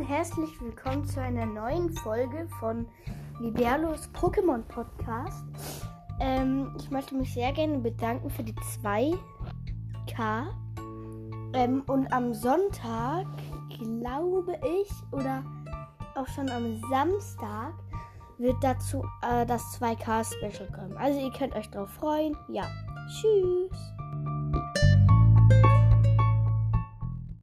herzlich willkommen zu einer neuen Folge von Liberlos Pokémon Podcast. Ähm, ich möchte mich sehr gerne bedanken für die 2K. Ähm, und am Sonntag, glaube ich, oder auch schon am Samstag, wird dazu äh, das 2K-Special kommen. Also ihr könnt euch drauf freuen. Ja. Tschüss.